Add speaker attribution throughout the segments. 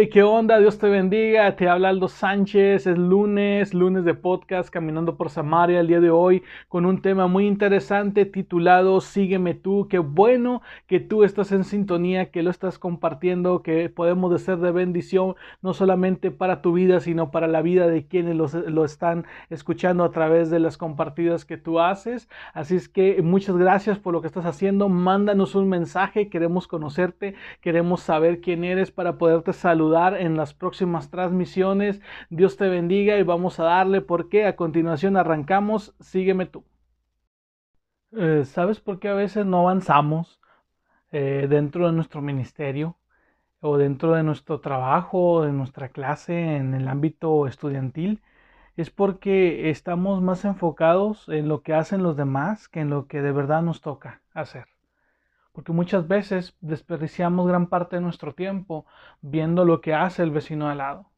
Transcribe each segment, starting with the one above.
Speaker 1: Hey, ¿qué onda? Dios te bendiga. Te habla Aldo Sánchez. Es lunes, lunes de podcast Caminando por Samaria el día de hoy con un tema muy interesante titulado Sígueme tú. Qué bueno que tú estás en sintonía, que lo estás compartiendo, que podemos ser de bendición no solamente para tu vida, sino para la vida de quienes lo están escuchando a través de las compartidas que tú haces. Así es que muchas gracias por lo que estás haciendo. Mándanos un mensaje. Queremos conocerte, queremos saber quién eres para poderte saludar en las próximas transmisiones. Dios te bendiga y vamos a darle porque a continuación arrancamos. Sígueme tú. Eh, ¿Sabes por qué a veces no avanzamos eh, dentro de nuestro ministerio o dentro de nuestro trabajo, de nuestra clase en el ámbito estudiantil? Es porque estamos más enfocados en lo que hacen los demás que en lo que de verdad nos toca hacer porque muchas veces desperdiciamos gran parte de nuestro tiempo viendo lo que hace el vecino al lado.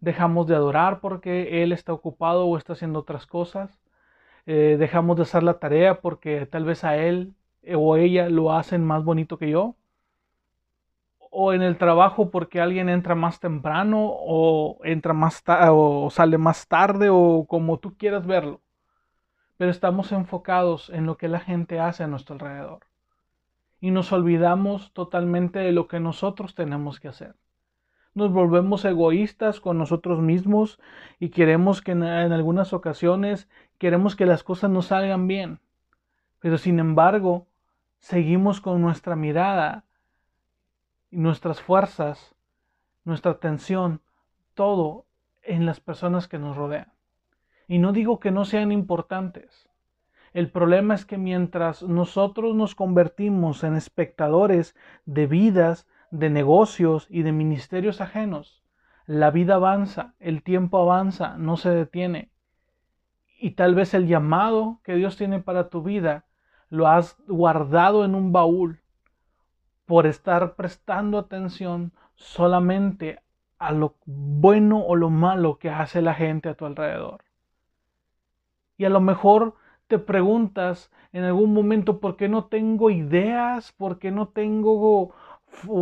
Speaker 1: Dejamos de adorar porque él está ocupado o está haciendo otras cosas. Eh, dejamos de hacer la tarea porque tal vez a él o ella lo hacen más bonito que yo. O en el trabajo porque alguien entra más temprano o entra más o sale más tarde o como tú quieras verlo. Pero estamos enfocados en lo que la gente hace a nuestro alrededor y nos olvidamos totalmente de lo que nosotros tenemos que hacer. Nos volvemos egoístas con nosotros mismos y queremos que en, algunas ocasiones queremos que las cosas nos salgan bien. Pero sin embargo, seguimos con nuestra mirada y nuestras fuerzas, nuestra atención, todo en las personas que nos rodean. Y no digo que no sean importantes, el problema es que mientras nosotros nos convertimos en espectadores de vidas, de negocios y de ministerios ajenos, la vida avanza, el tiempo avanza, no se detiene. Y tal vez el llamado que Dios tiene para tu vida lo has guardado en un baúl por estar prestando atención solamente a lo bueno o lo malo que hace la gente a tu alrededor. Y a lo mejor te preguntas en algún momento por qué no tengo ideas, por qué no tengo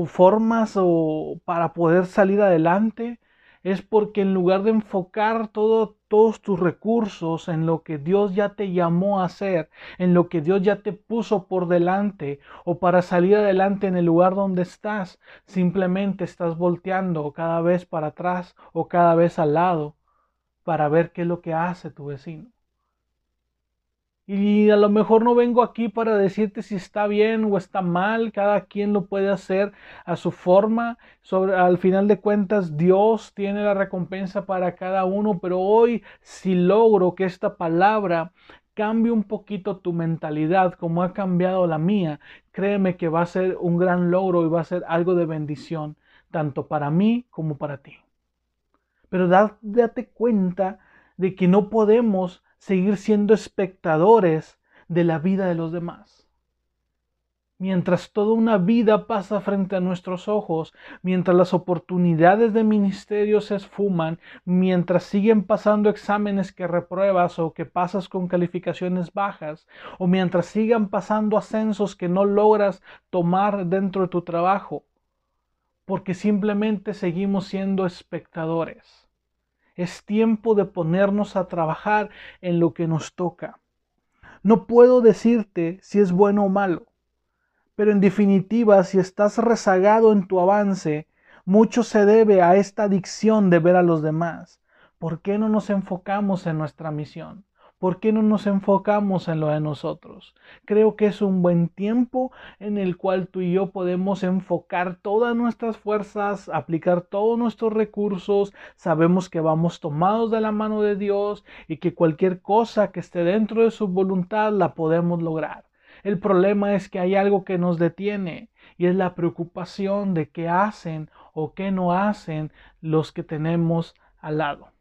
Speaker 1: formas o para poder salir adelante, es porque en lugar de enfocar todos tus recursos en lo que Dios ya te llamó a hacer, en lo que Dios ya te puso por delante o para salir adelante en el lugar donde estás, simplemente estás volteando cada vez para atrás o cada vez al lado para ver qué es lo que hace tu vecino. Y a lo mejor no vengo aquí para decirte si está bien o está mal, cada quien lo puede hacer a su forma. Sobre, al final de cuentas, Dios tiene la recompensa para cada uno, pero hoy si logro que esta palabra cambie un poquito tu mentalidad como ha cambiado la mía, créeme que va a ser un gran logro y va a ser algo de bendición, tanto para mí como para ti. Pero date cuenta de que no podemos seguir siendo espectadores de la vida de los demás. Mientras toda una vida pasa frente a nuestros ojos, mientras las oportunidades de ministerio se esfuman, mientras siguen pasando exámenes que repruebas o que pasas con calificaciones bajas, o mientras sigan pasando ascensos que no logras tomar dentro de tu trabajo, porque simplemente seguimos siendo espectadores. Es tiempo de ponernos a trabajar en lo que nos toca. No puedo decirte si es bueno o malo, pero en definitiva, si estás rezagado en tu avance, mucho se debe a esta adicción de ver a los demás. ¿Por qué no nos enfocamos en nuestra misión? ¿Por qué no nos enfocamos en lo de nosotros? Creo que es un buen tiempo en el cual tú y yo podemos enfocar todas nuestras fuerzas, aplicar todos nuestros recursos. Sabemos que vamos tomados de la mano de Dios y que cualquier cosa que esté dentro de su voluntad la podemos lograr. El problema es que hay algo que nos detiene y es la preocupación de qué hacen o qué no hacen los que tenemos al lado.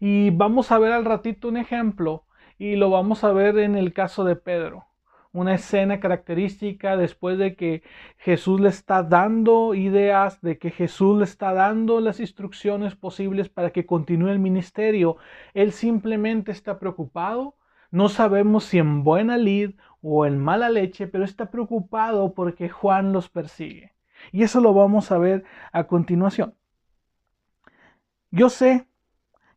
Speaker 1: Y vamos a ver al ratito un ejemplo y lo vamos a ver en el caso de Pedro. una escena característica después de que Jesús le está dando ideas, de que Jesús le está dando las instrucciones posibles para que continúe el ministerio. Él simplemente está preocupado. No sabemos si en buena lid o en mala leche, pero está preocupado porque Juan los persigue. Y eso lo vamos a ver a continuación. Yo sé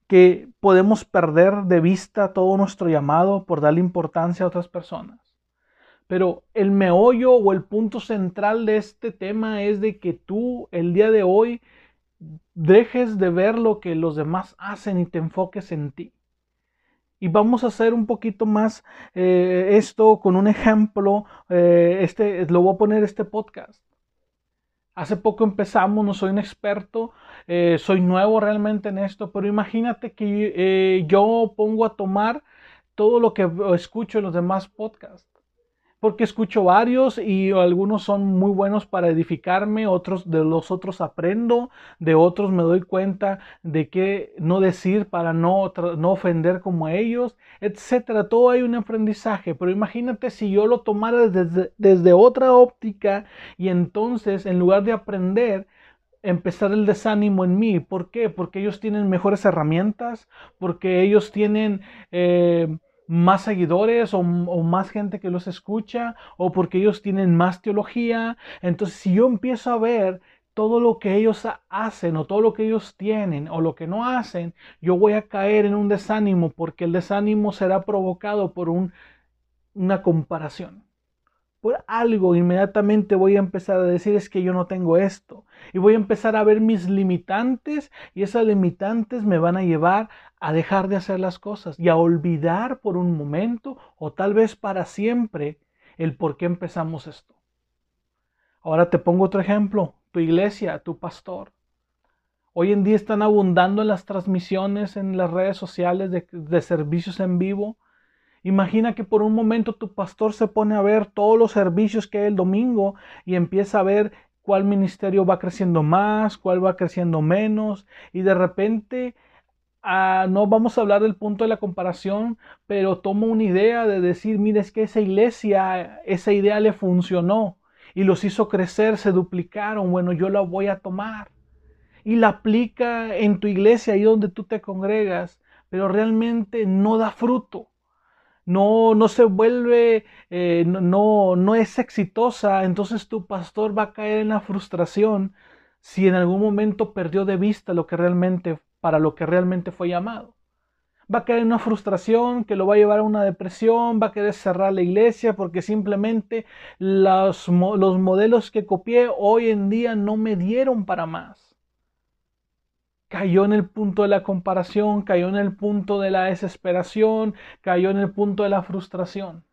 Speaker 1: que podemos perder de vista todo nuestro llamado por darle importancia a otras personas. Pero el meollo o el punto central de este tema es de que tú el día de hoy dejes de ver lo que los demás hacen y te enfoques en ti. Y vamos a hacer un poquito más eh, esto con un ejemplo. Eh, este, lo voy a poner este podcast. Hace poco empezamos, no soy un experto, eh, soy nuevo realmente en esto, pero imagínate que yo pongo a tomar todo lo que escucho en los demás podcasts porque escucho varios y algunos son muy buenos para edificarme, otros de los otros aprendo, de otros me doy cuenta de qué no decir para no, no ofender como ellos, etcétera. Todo hay un aprendizaje, pero imagínate si yo lo tomara desde, desde otra óptica y entonces en lugar de aprender, empezar el desánimo en mí. ¿Por qué? Porque ellos tienen mejores herramientas, porque ellos tienen... Eh, más seguidores o, más gente que los escucha o porque ellos tienen más teología. Entonces, si yo empiezo a ver todo lo que ellos hacen o todo lo que ellos tienen o lo que no hacen, yo voy a caer en un desánimo porque el desánimo será provocado por un, una comparación por algo, inmediatamente voy a empezar a decir es que yo no tengo esto. Y voy a empezar a ver mis limitantes y esas limitantes me van a llevar a dejar de hacer las cosas y a olvidar por un momento o tal vez para siempre el por qué empezamos esto. Ahora te pongo otro ejemplo, tu iglesia, tu pastor. Hoy en día están abundando las transmisiones en las redes sociales de, de servicios en vivo Imagina que por un momento tu pastor se pone a ver todos los servicios que hay el domingo y empieza a ver cuál ministerio va creciendo más, cuál va creciendo menos y de repente ah, no vamos a hablar del punto de la comparación, pero toma una idea de decir, mire, es que esa iglesia, esa idea le funcionó y los hizo crecer, se duplicaron, bueno, yo la voy a tomar y la aplica en tu iglesia, ahí donde tú te congregas, pero realmente no da fruto no, no se vuelve, eh, no, no es exitosa, entonces tu pastor va a caer en la frustración si en algún momento perdió de vista lo que realmente, para lo que realmente fue llamado. Va a caer en una frustración que lo va a llevar a una depresión, va a querer cerrar la iglesia porque simplemente los, los modelos que copié hoy en día no me dieron para más cayó en el punto de la comparación, cayó en el punto de la desesperación, cayó en el punto de la frustración,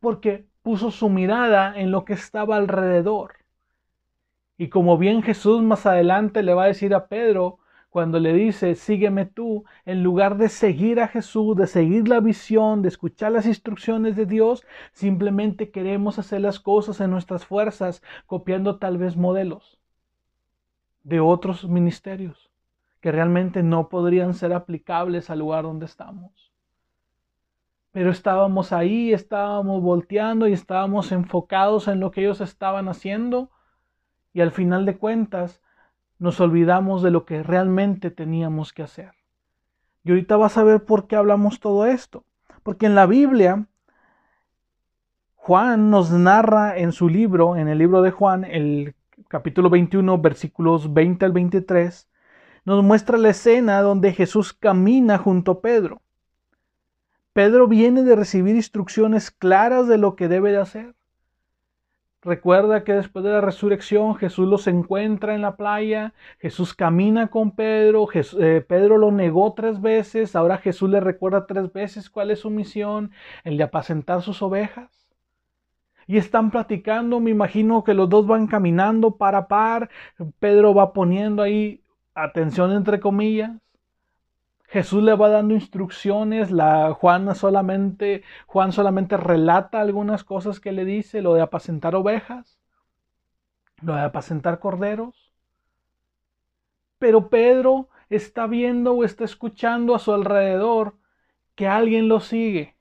Speaker 1: porque puso su mirada en lo que estaba alrededor. Y como bien Jesús más adelante le va a decir a Pedro, cuando le dice, sígueme tú, en lugar de seguir a Jesús, de seguir la visión, de escuchar las instrucciones de Dios, simplemente queremos hacer las cosas en nuestras fuerzas, copiando tal vez modelos de otros ministerios que realmente no podrían ser aplicables al lugar donde estamos. Pero estábamos ahí, estábamos volteando y estábamos enfocados en lo que ellos estaban haciendo y al final de cuentas nos olvidamos de lo que realmente teníamos que hacer. Y ahorita vas a ver por qué hablamos todo esto. Porque en la Biblia, Juan nos narra en su libro, en el libro de Juan, el capítulo 21, versículos 20 al 23, nos muestra la escena donde Jesús camina junto a Pedro. Pedro viene de recibir instrucciones claras de lo que debe de hacer. Recuerda que después de la resurrección Jesús los encuentra en la playa, Jesús camina con Pedro, eh, Pedro lo negó tres veces, ahora Jesús le recuerda tres veces cuál es su misión, el de apacentar sus ovejas. Y están platicando, me imagino que los dos van caminando par a par, Pedro va poniendo ahí atención entre comillas. Jesús le va dando instrucciones, la Juan solamente Juan solamente relata algunas cosas que le dice, lo de apacentar ovejas, lo de apacentar corderos. Pero Pedro está viendo o está escuchando a su alrededor que alguien lo sigue.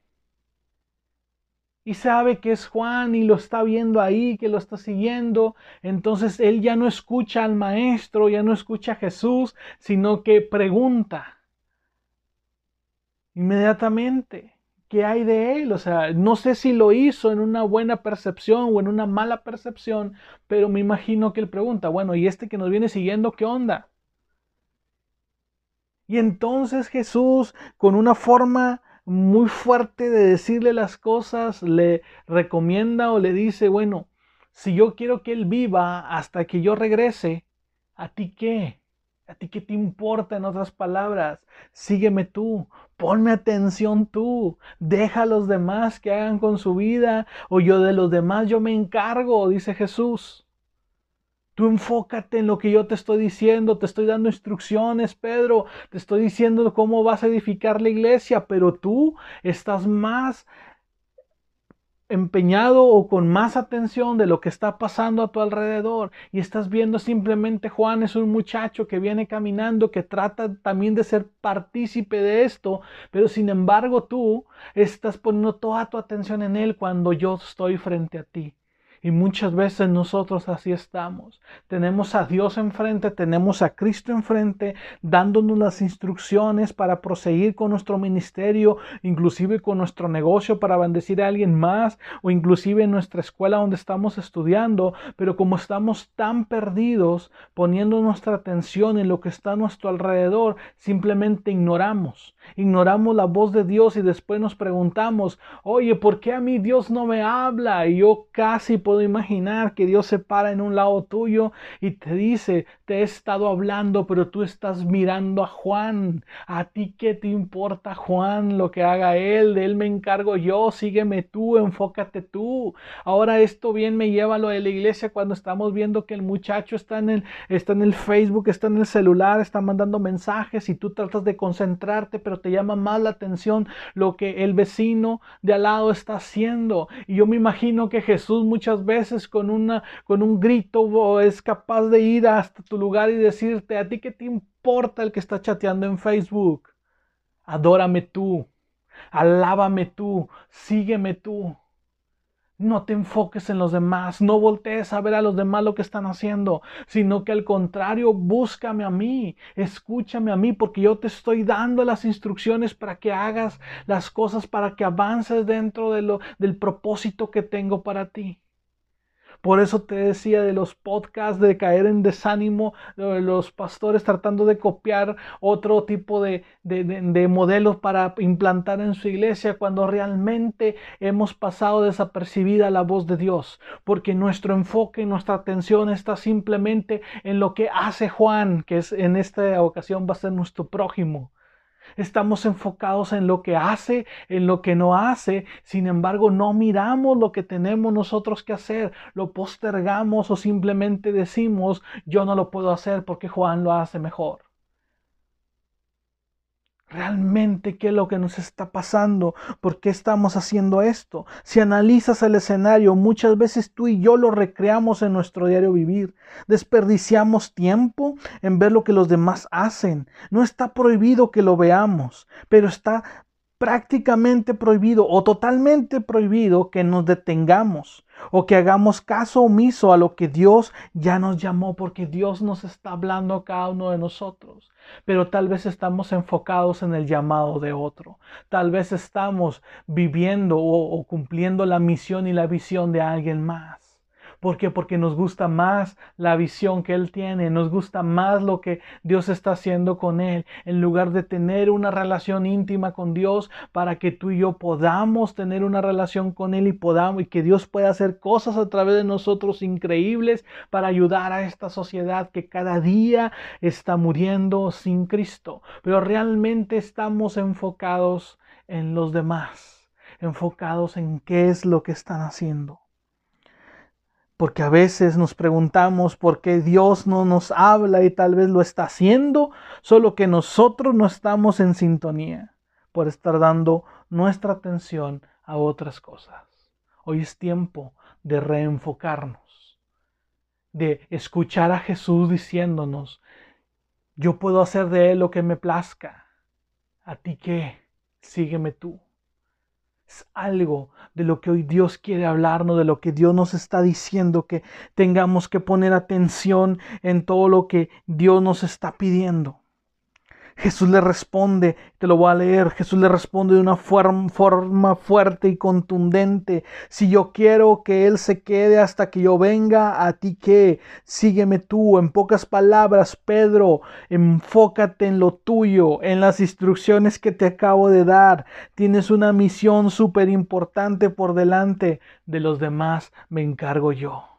Speaker 1: Y sabe que es Juan y lo está viendo ahí, que lo está siguiendo. Entonces él ya no escucha al maestro, ya no escucha a Jesús, sino que pregunta inmediatamente. ¿Qué hay de él? O sea, no sé si lo hizo en una buena percepción o en una mala percepción, pero me imagino que él pregunta, bueno, ¿y este que nos viene siguiendo qué onda? Y entonces Jesús, con una forma muy fuerte de decirle las cosas, le recomienda o le dice, bueno, si yo quiero que él viva hasta que yo regrese, ¿a ti qué? ¿A ti qué te importa en otras palabras? Sígueme tú, ponme atención tú, deja a los demás que hagan con su vida, o yo de los demás yo me encargo, dice Jesús. Tú enfócate en lo que yo te estoy diciendo, te estoy dando instrucciones, Pedro, te estoy diciendo cómo vas a edificar la iglesia, pero tú estás más empeñado o con más atención de lo que está pasando a tu alrededor y estás viendo simplemente Juan es un muchacho que viene caminando que trata también de ser partícipe de esto, pero sin embargo tú estás poniendo toda tu atención en él cuando yo estoy frente a ti. Y muchas veces nosotros así estamos. Tenemos a Dios enfrente, tenemos a Cristo enfrente, dándonos las instrucciones para proseguir con nuestro ministerio, inclusive con nuestro negocio para bendecir a alguien más, o inclusive en nuestra escuela donde estamos estudiando. Pero como estamos tan perdidos, poniendo nuestra atención en lo que está a nuestro alrededor, simplemente ignoramos. Ignoramos la voz de Dios y después nos preguntamos, oye, ¿por qué a mí Dios no me habla? Y yo casi puedo imaginar que Dios se para en un lado tuyo y te dice, te he estado hablando, pero tú estás mirando a Juan. ¿A ti qué te importa Juan lo que haga él? De él me encargo yo, sígueme tú, enfócate tú. Ahora esto bien me lleva a lo de la iglesia cuando estamos viendo que el muchacho está en el, está en el Facebook, está en el celular, está mandando mensajes y tú tratas de concentrarte, pero te llama más la atención lo que el vecino de al lado está haciendo. Y yo me imagino que Jesús muchas veces con, una, con un grito es capaz de ir hasta tu lugar y decirte, ¿a ti qué te importa el que está chateando en Facebook? Adórame tú, alábame tú, sígueme tú. No te enfoques en los demás, no voltees a ver a los demás lo que están haciendo, sino que al contrario, búscame a mí, escúchame a mí, porque yo te estoy dando las instrucciones para que hagas las cosas, para que avances dentro de lo, del propósito que tengo para ti. Por eso te decía de los podcasts, de caer en desánimo, de los pastores tratando de copiar otro tipo de, de, modelos para implantar en su iglesia, cuando realmente hemos pasado desapercibida la voz de Dios, porque nuestro enfoque nuestra atención está simplemente en lo que hace Juan, que es en esta ocasión va a ser nuestro prójimo. Estamos enfocados en lo que hace, en lo que no hace. Sin embargo, no miramos lo que tenemos nosotros que hacer. Lo postergamos o simplemente decimos, yo no lo puedo hacer porque Juan lo hace mejor realmente qué es lo que nos está pasando, por qué estamos haciendo esto. Si analizas el escenario, muchas veces tú y yo lo recreamos en nuestro diario vivir. Desperdiciamos tiempo en ver lo que los demás hacen. No está prohibido que lo veamos, pero está prácticamente prohibido o totalmente prohibido que nos detengamos o que hagamos caso omiso a lo que Dios ya nos llamó, porque Dios nos está hablando a cada uno de nosotros. Pero tal vez estamos enfocados en el llamado de otro. Tal vez estamos viviendo o, cumpliendo la misión y la visión de alguien más. ¿Por qué? Porque nos gusta más la visión que Él tiene, nos gusta más lo que Dios está haciendo con Él, en lugar de tener una relación íntima con Dios para que tú y yo podamos tener una relación con Él y podamos y que Dios pueda hacer cosas a través de nosotros increíbles para ayudar a esta sociedad que cada día está muriendo sin Cristo. Pero realmente estamos enfocados en los demás, enfocados en qué es lo que están haciendo. Porque a veces nos preguntamos por qué Dios no nos habla y tal vez lo está haciendo, solo que nosotros no estamos en sintonía por estar dando nuestra atención a otras cosas. Hoy es tiempo de reenfocarnos, de escuchar a Jesús diciéndonos, yo puedo hacer de Él lo que me plazca. ¿A ti qué? Sígueme tú. Es algo de lo que hoy Dios quiere hablarnos, de lo que Dios nos está diciendo, que tengamos que poner atención en todo lo que Dios nos está pidiendo. Jesús le responde, te lo voy a leer, Jesús le responde de una forma fuerte y contundente. Si yo quiero que Él se quede hasta que yo venga, a ti qué, sígueme tú. En pocas palabras, Pedro, enfócate en lo tuyo, en las instrucciones que te acabo de dar. Tienes una misión súper importante por delante. De los demás me encargo yo.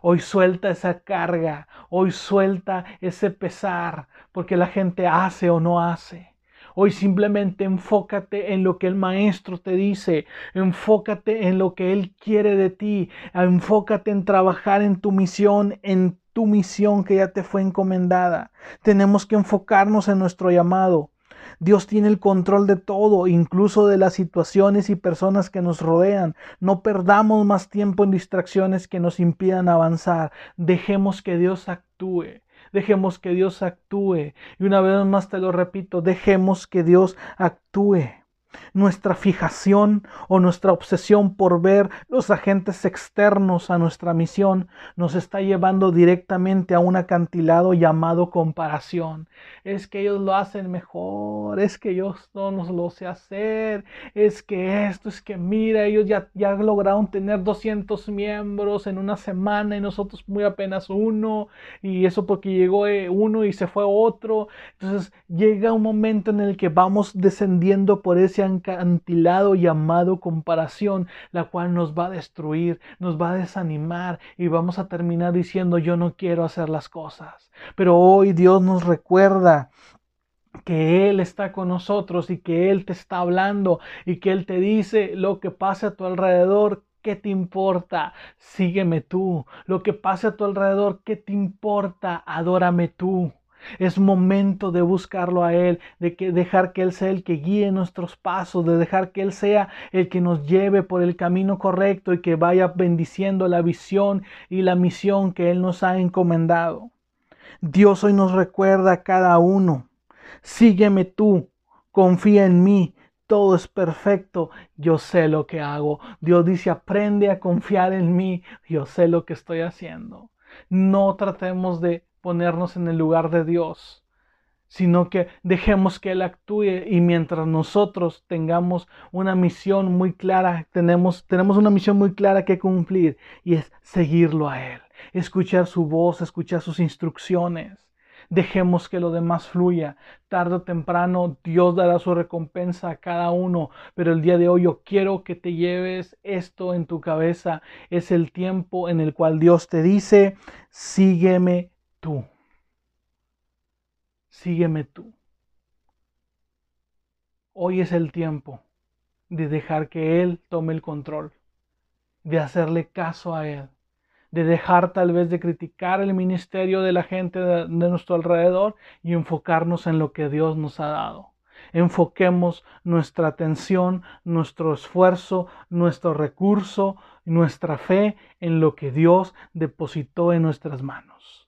Speaker 1: Hoy suelta esa carga, hoy suelta ese pesar, porque la gente hace o no hace. Hoy simplemente enfócate en lo que el maestro te dice, enfócate en lo que él quiere de ti, enfócate en trabajar en tu misión, en tu misión que ya te fue encomendada. Tenemos que enfocarnos en nuestro llamado. Dios tiene el control de todo, incluso de las situaciones y personas que nos rodean. No perdamos más tiempo en distracciones que nos impidan avanzar. Dejemos que Dios actúe. Dejemos que Dios actúe. Y una vez más te lo repito, dejemos que Dios actúe. Nuestra fijación o nuestra obsesión por ver los agentes externos a nuestra misión nos está llevando directamente a un acantilado llamado comparación. Es que ellos lo hacen mejor, es que yo no lo sé hacer, es que esto, es que mira, ellos ya, ya lograron tener 200 miembros en una semana y nosotros muy apenas uno, y eso porque llegó eh, uno y se fue otro. Entonces llega un momento en el que vamos descendiendo por ese acantilado llamado comparación, la cual nos va a destruir, nos va a desanimar y vamos a terminar diciendo yo no quiero hacer las cosas. Pero hoy Dios nos recuerda que Él está con nosotros y que Él te está hablando y que Él te dice lo que pasa a tu alrededor, ¿Qué te importa? Sígueme tú. Lo que pase a tu alrededor, ¿qué te importa? Adórame tú. Es momento de buscarlo a Él, de que dejar que Él sea el que guíe nuestros pasos, de dejar que Él sea el que nos lleve por el camino correcto y que vaya bendiciendo la visión y la misión que Él nos ha encomendado. Dios hoy nos recuerda a cada uno, sígueme tú, confía en mí, todo es perfecto, yo sé lo que hago. Dios dice, aprende a confiar en mí, yo sé lo que estoy haciendo. No tratemos de ponernos en el lugar de Dios, sino que dejemos que Él actúe y mientras nosotros tengamos una misión muy clara, tenemos, tenemos una misión muy clara que cumplir y es seguirlo a Él, escuchar su voz, escuchar sus instrucciones. Dejemos que lo demás fluya. Tarde o temprano Dios dará su recompensa a cada uno. Pero el día de hoy yo quiero que te lleves esto en tu cabeza. Es el tiempo en el cual Dios te dice, sígueme tú. Sígueme tú. Hoy es el tiempo de dejar que Él tome el control, de hacerle caso a Él, de dejar tal vez de criticar el ministerio de la gente de, nuestro alrededor y enfocarnos en lo que Dios nos ha dado. Enfoquemos nuestra atención, nuestro esfuerzo, nuestro recurso, nuestra fe en lo que Dios depositó en nuestras manos